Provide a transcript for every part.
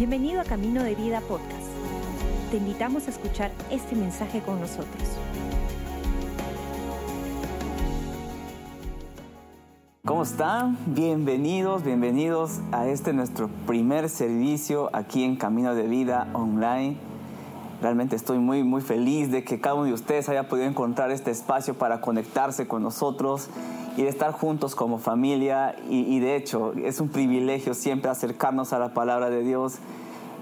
Bienvenido a Camino de Vida Podcast. Te invitamos a escuchar este mensaje con nosotros. ¿Cómo están? Bienvenidos, bienvenidos a este nuestro primer servicio aquí en Camino de Vida Online. Realmente estoy muy, muy feliz de que cada uno de ustedes haya podido encontrar este espacio para conectarse con nosotros y de estar juntos como familia. Y, de hecho, es un privilegio siempre acercarnos a la palabra de Dios,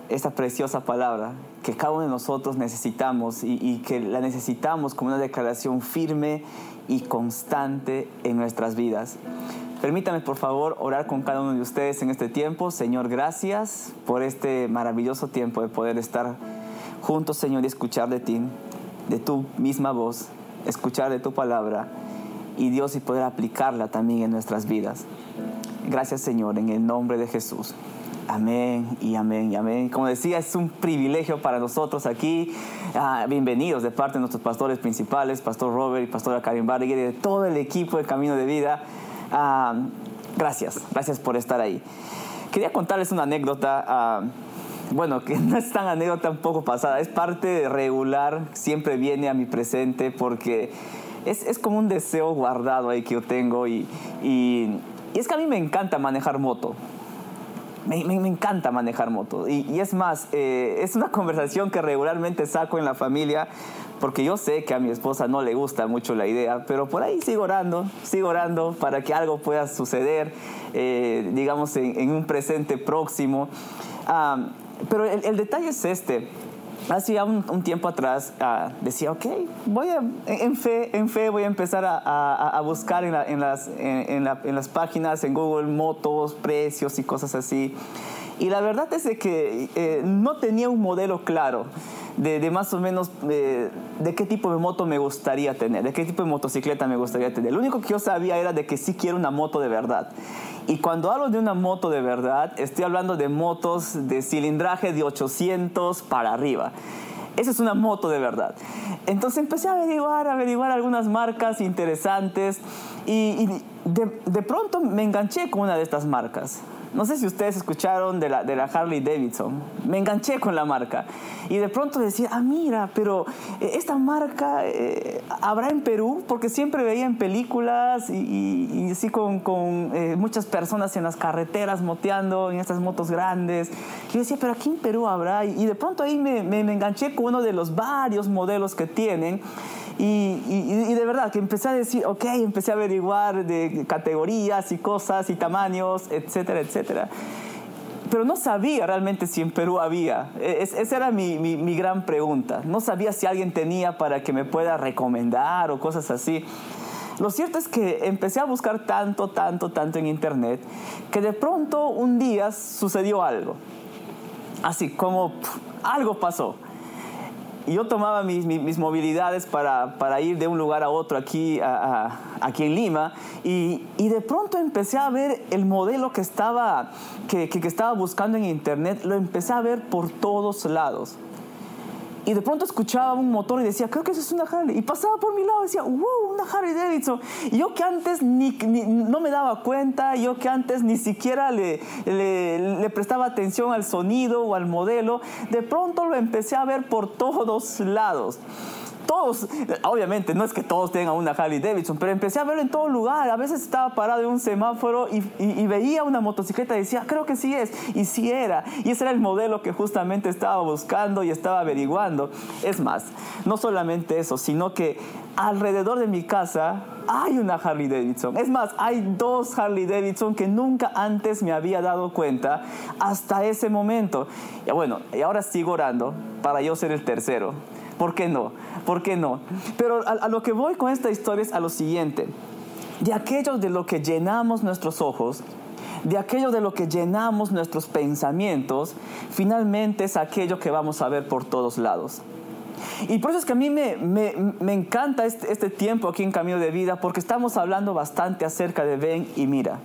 esta preciosa palabra que cada uno de nosotros necesitamos y, y que la necesitamos como una declaración firme y constante en nuestras vidas. Permítame por favor orar con cada uno de ustedes en este tiempo. Señor, gracias por este maravilloso tiempo de poder estar juntos, Señor, y escuchar de ti, de tu misma voz, escuchar de tu palabra y Dios y poder aplicarla también en nuestras vidas. Gracias Señor, en el nombre de Jesús. Amén y amén y amén. Como decía, es un privilegio para nosotros aquí. Ah, bienvenidos de parte de nuestros pastores principales, Pastor Robert y Pastora Karin Barrigue, y de todo el equipo de Camino de Vida. Ah, gracias, gracias por estar ahí. Quería contarles una anécdota. Ah, bueno, que no es tan anécdota un poco pasada, es parte regular, siempre viene a mi presente porque es, es, como un deseo guardado ahí que yo tengo y, y, es que a mí me encanta manejar moto. Me, encanta manejar moto. Y, y es más, eh, es una conversación que regularmente saco en la familia porque yo sé que a mi esposa no le gusta mucho la idea, pero por ahí sigo orando, sigo orando para que algo pueda suceder, eh, digamos, en, en, un presente próximo. Um, pero el, el detalle es este hacía un, un, tiempo atrás uh, decía, ok, voy a, en fe, en fe voy a empezar a, buscar en, la, en, las, en, la, en, las páginas, en Google, motos, precios y cosas así. Y la verdad es de que eh, no tenía un modelo claro de, de más o menos eh, de qué tipo de moto me gustaría tener, de qué tipo de motocicleta me gustaría tener. Lo único que yo sabía era de que sí quiero una moto de verdad. Y cuando hablo de una moto de verdad, estoy hablando de motos de cilindraje de 800 para arriba. Esa es una moto de verdad. Entonces empecé a averiguar, a averiguar algunas marcas interesantes y, y de, de, pronto me enganché con una de estas marcas. No sé si ustedes escucharon de la, de la Harley Davidson. Me enganché con la marca. Y de pronto decía, ah, mira, pero eh, esta marca eh, habrá en Perú, porque siempre veía en películas y, y, y así con, con eh, muchas personas en las carreteras moteando, en estas motos grandes. Y yo decía, pero aquí en Perú habrá. Y, de pronto ahí me, me, me enganché con uno de los varios modelos que tienen. Y, y, y, de verdad que empecé a decir, ok, empecé a averiguar de categorías y cosas y tamaños, etcétera, etcétera. Pero no sabía realmente si en Perú había. Es, esa era mi, mi, mi, gran pregunta. No sabía si alguien tenía para que me pueda recomendar o cosas así. Lo cierto es que empecé a buscar tanto, tanto, tanto en internet que de pronto un día sucedió algo. Así como pff, algo pasó y yo tomaba mis, mis, movilidades para, para, ir de un lugar a otro aquí, a, aquí en Lima. Y, y, de pronto empecé a ver el modelo que estaba, que, que estaba buscando en internet, lo empecé a ver por todos lados y de pronto escuchaba un motor y decía, creo que eso es una Harley. Y pasaba por mi lado y decía, wow, una Harley Davidson. Y yo que antes no me daba cuenta, yo que antes ni siquiera le, prestaba atención al sonido o al modelo, de pronto lo empecé a ver por todos lados todos, obviamente no es que todos tengan una Harley Davidson, pero empecé a verlo en todo lugar. A veces estaba parado en un semáforo y, veía una motocicleta y decía, creo que sí es, y sí era. Y ese era el modelo que justamente estaba buscando y estaba averiguando. Es más, no solamente eso, sino que alrededor de mi casa hay una Harley Davidson. Es más, hay dos Harley Davidson que nunca antes me había dado cuenta hasta ese momento. Y bueno, y ahora sigo orando para yo ser el tercero. ¿Por qué no? ¿Por qué no? Pero a, lo que voy con esta historia es a lo siguiente. De aquello de lo que llenamos nuestros ojos, de aquello de lo que llenamos nuestros pensamientos, finalmente es aquello que vamos a ver por todos lados. Y por eso es que a mí me, me, me encanta este, este tiempo aquí en Camino de Vida, porque estamos hablando bastante acerca de ven y mira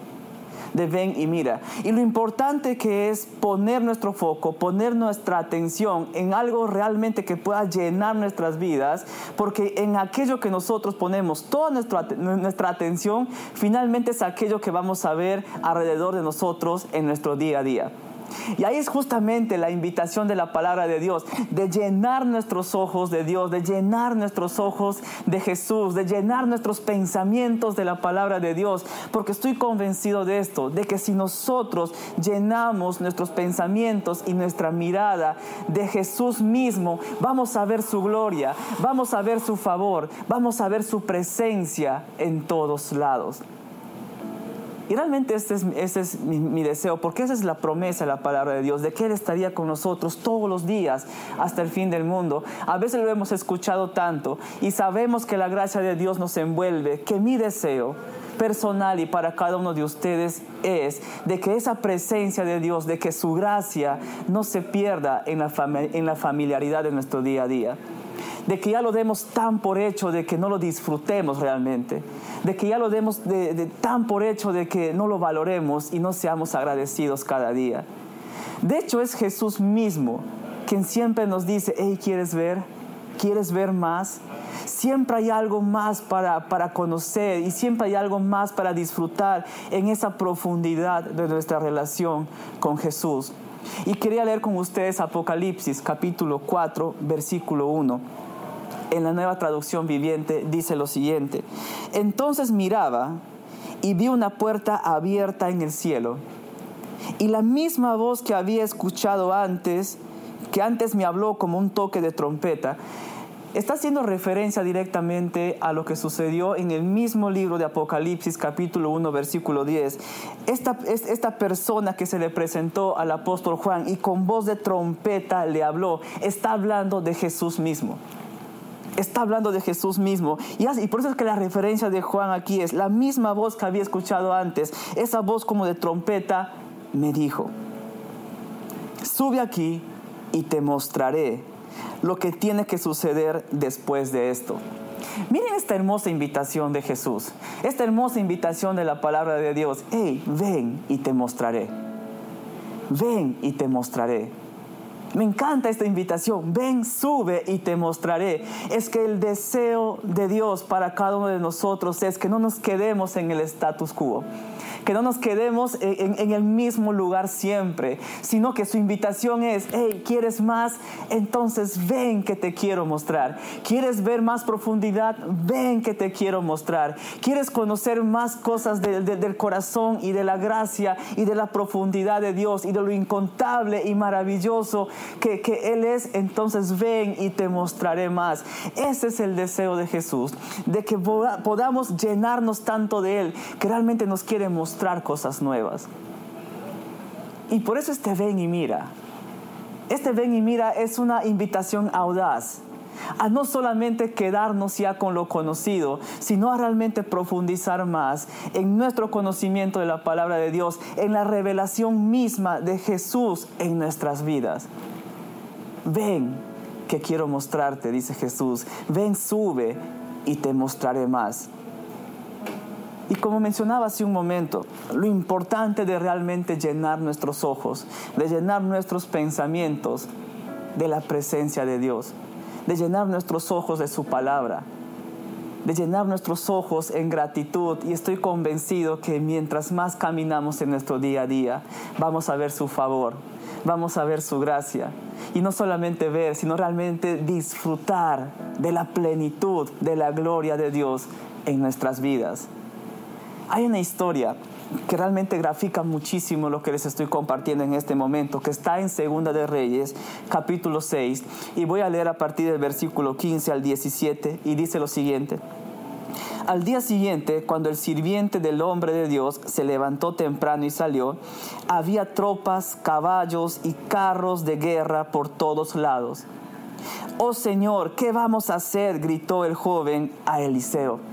de ven y mira. Y lo importante que es poner nuestro foco, poner nuestra atención en algo realmente que pueda llenar nuestras vidas, porque en aquello que nosotros ponemos toda nuestra, nuestra atención, finalmente es aquello que vamos a ver alrededor de nosotros en nuestro día a día. Y ahí es justamente la invitación de la palabra de Dios, de llenar nuestros ojos de Dios, de llenar nuestros ojos de Jesús, de llenar nuestros pensamientos de la palabra de Dios, porque estoy convencido de esto, de que si nosotros llenamos nuestros pensamientos y nuestra mirada de Jesús mismo, vamos a ver su gloria, vamos a ver su favor, vamos a ver su presencia en todos lados. Y realmente este es, es mi, deseo, porque esa es la promesa la palabra de Dios, de que Él estaría con nosotros todos los días hasta el fin del mundo. A veces lo hemos escuchado tanto y sabemos que la gracia de Dios nos envuelve, que mi deseo personal y para cada uno de ustedes es de que esa presencia de Dios, de que su gracia no se pierda en la, en la familiaridad de nuestro día a día de que ya lo demos tan por hecho de que no lo disfrutemos realmente, de que ya lo demos de, tan por hecho de que no lo valoremos y no seamos agradecidos cada día. De hecho es Jesús mismo quien siempre nos dice, hey, ¿quieres ver? ¿Quieres ver más? Siempre hay algo más para, para, conocer y siempre hay algo más para disfrutar en esa profundidad de nuestra relación con Jesús. Y quería leer con ustedes Apocalipsis capítulo 4, versículo 1 en la nueva traducción viviente dice lo siguiente. Entonces miraba y vi una puerta abierta en el cielo. Y la misma voz que había escuchado antes, que antes me habló como un toque de trompeta, está haciendo referencia directamente a lo que sucedió en el mismo libro de Apocalipsis capítulo 1 versículo 10. Esta, esta persona que se le presentó al apóstol Juan y con voz de trompeta le habló, está hablando de Jesús mismo está hablando de Jesús mismo. Y, por eso es que la referencia de Juan aquí es la misma voz que había escuchado antes. Esa voz como de trompeta me dijo, sube aquí y te mostraré lo que tiene que suceder después de esto. Miren esta hermosa invitación de Jesús, esta hermosa invitación de la palabra de Dios. Hey, ven y te mostraré. Ven y te mostraré. Me encanta esta invitación. Ven, sube y te mostraré. Es que el deseo de Dios para cada uno de nosotros es que no nos quedemos en el status quo que no nos quedemos en, el mismo lugar siempre, sino que su invitación es, hey, ¿quieres más? Entonces ven que te quiero mostrar. ¿Quieres ver más profundidad? Ven que te quiero mostrar. ¿Quieres conocer más cosas del corazón y de la gracia y de la profundidad de Dios y de lo incontable y maravilloso que, que Él es? Entonces ven y te mostraré más. Ese es el deseo de Jesús, de que podamos llenarnos tanto de Él, que realmente nos quiere mostrar cosas nuevas. Y por eso este ven y mira. Este ven y mira es una invitación audaz a no solamente quedarnos ya con lo conocido, sino a realmente profundizar más en nuestro conocimiento de la palabra de Dios, en la revelación misma de Jesús en nuestras vidas. Ven que quiero mostrarte, dice Jesús. Ven, sube y te mostraré más. Y como mencionaba hace un momento, lo importante de realmente llenar nuestros ojos, de llenar nuestros pensamientos de la presencia de Dios, de llenar nuestros ojos de su palabra, de llenar nuestros ojos en gratitud y estoy convencido que mientras más caminamos en nuestro día a día, vamos a ver su favor, vamos a ver su gracia. Y no solamente ver, sino realmente disfrutar de la plenitud, de la gloria de Dios en nuestras vidas. Hay una historia que realmente grafica muchísimo lo que les estoy compartiendo en este momento, que está en Segunda de Reyes, capítulo 6, y voy a leer a partir del versículo 15 al 17, y dice lo siguiente. Al día siguiente, cuando el sirviente del hombre de Dios se levantó temprano y salió, había tropas, caballos y carros de guerra por todos lados. Oh Señor, ¿qué vamos a hacer? gritó el joven a Eliseo.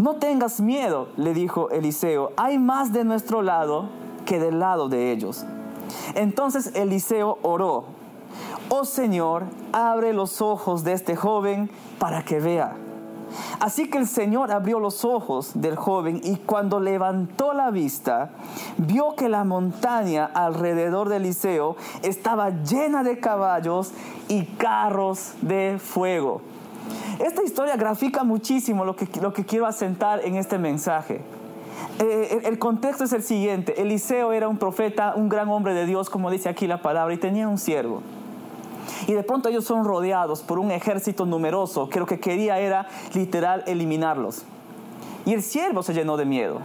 No tengas miedo, le dijo Eliseo, hay más de nuestro lado que del lado de ellos. Entonces Eliseo oró, oh Señor, abre los ojos de este joven para que vea. Así que el Señor abrió los ojos del joven y cuando levantó la vista, vio que la montaña alrededor de Eliseo estaba llena de caballos y carros de fuego. Esta historia grafica muchísimo lo que, lo que quiero asentar en este mensaje. Eh, el contexto es el siguiente. Eliseo era un profeta, un gran hombre de Dios, como dice aquí la palabra, y tenía un siervo. Y de pronto ellos son rodeados por un ejército numeroso que lo que quería era literal eliminarlos. Y el siervo se llenó de miedo.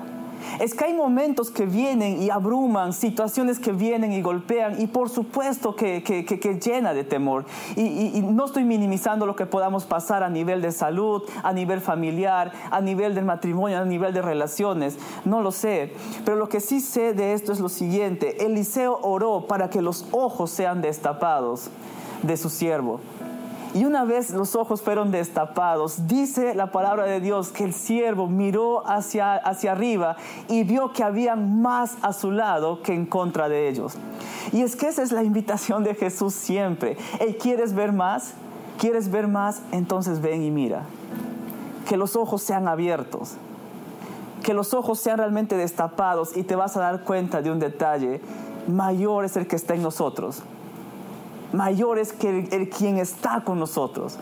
Es que hay momentos que vienen y abruman, situaciones que vienen y golpean y por supuesto que, que, llena de temor. Y, no estoy minimizando lo que podamos pasar a nivel de salud, a nivel familiar, a nivel del matrimonio, a nivel de relaciones. No lo sé. Pero lo que sí sé de esto es lo siguiente. Eliseo oró para que los ojos sean destapados de su siervo. Y una vez los ojos fueron destapados, dice la palabra de Dios que el siervo miró hacia, hacia arriba y vio que había más a su lado que en contra de ellos. Y es que esa es la invitación de Jesús siempre. ¿Quieres ver más? ¿Quieres ver más? Entonces ven y mira. Que los ojos sean abiertos. Que los ojos sean realmente destapados y te vas a dar cuenta de un detalle. Mayor es el que está en nosotros mayor es que el, quien está con nosotros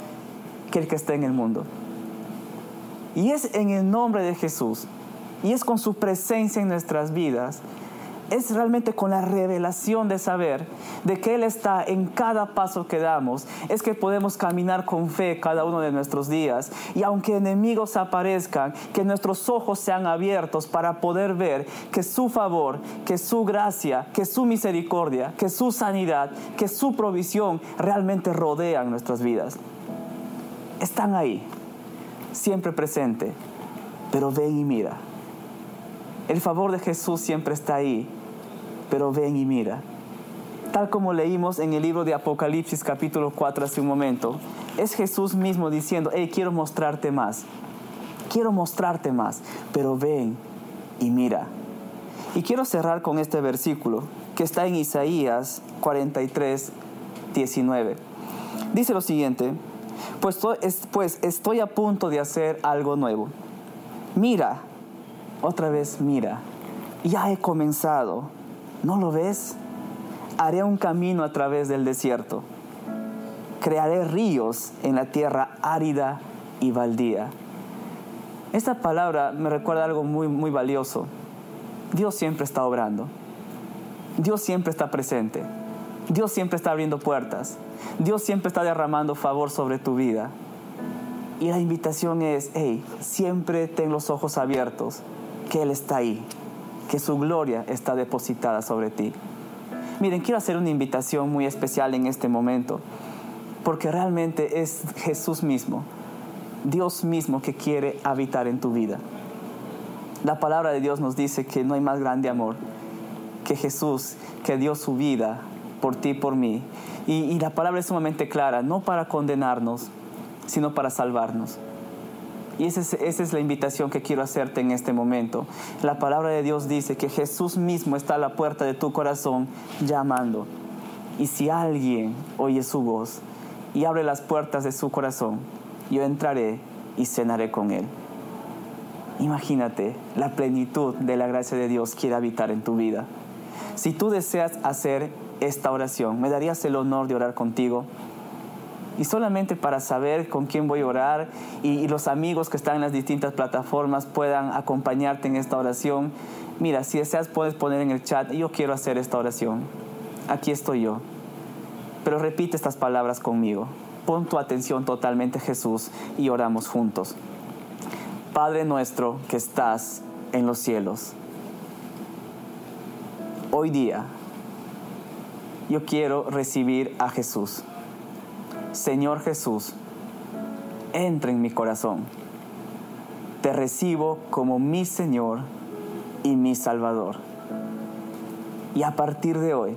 que el que está en el mundo. Y es en el nombre de Jesús y es con su presencia en nuestras vidas es realmente con la revelación de saber de que Él está en cada paso que damos, es que podemos caminar con fe cada uno de nuestros días. Y aunque enemigos aparezcan, que nuestros ojos sean abiertos para poder ver que su favor, que su gracia, que su misericordia, que su sanidad, que su provisión realmente rodean nuestras vidas. Están ahí, siempre presente, pero ven y mira. El favor de Jesús siempre está ahí, pero ven y mira. Tal como leímos en el libro de Apocalipsis capítulo 4 hace un momento, es Jesús mismo diciendo, hey, quiero mostrarte más, quiero mostrarte más, pero ven y mira. Y quiero cerrar con este versículo que está en Isaías 43, 19. Dice lo siguiente, pues, pues estoy a punto de hacer algo nuevo. Mira, otra vez mira, ya he comenzado ¿No lo ves? Haré un camino a través del desierto. Crearé ríos en la tierra árida y baldía. Esta palabra me recuerda algo muy, muy valioso. Dios siempre está obrando. Dios siempre está presente. Dios siempre está abriendo puertas. Dios siempre está derramando favor sobre tu vida. Y la invitación es, hey, siempre ten los ojos abiertos, que Él está ahí que su gloria está depositada sobre ti. Miren, quiero hacer una invitación muy especial en este momento, porque realmente es Jesús mismo, Dios mismo que quiere habitar en tu vida. La palabra de Dios nos dice que no hay más grande amor que Jesús, que dio su vida por ti por mí. Y, y la palabra es sumamente clara, no para condenarnos, sino para salvarnos. Y esa es, la invitación que quiero hacerte en este momento. La palabra de Dios dice que Jesús mismo está a la puerta de tu corazón llamando. Y si alguien oye su voz y abre las puertas de su corazón, yo entraré y cenaré con él. Imagínate, la plenitud de la gracia de Dios quiere habitar en tu vida. Si tú deseas hacer esta oración, ¿me darías el honor de orar contigo? Y solamente para saber con quién voy a orar y, los amigos que están en las distintas plataformas puedan acompañarte en esta oración. Mira, si deseas puedes poner en el chat, yo quiero hacer esta oración. Aquí estoy yo. Pero repite estas palabras conmigo. Pon tu atención totalmente Jesús y oramos juntos. Padre nuestro que estás en los cielos. Hoy día yo quiero recibir a Jesús Señor Jesús, entra en mi corazón. Te recibo como mi Señor y mi Salvador. Y a partir de hoy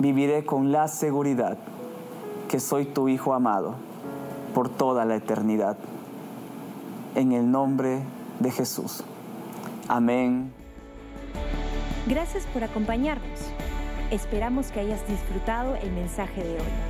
viviré con la seguridad que soy tu Hijo amado por toda la eternidad. En el nombre de Jesús. Amén. Gracias por acompañarnos. Esperamos que hayas disfrutado el mensaje de hoy.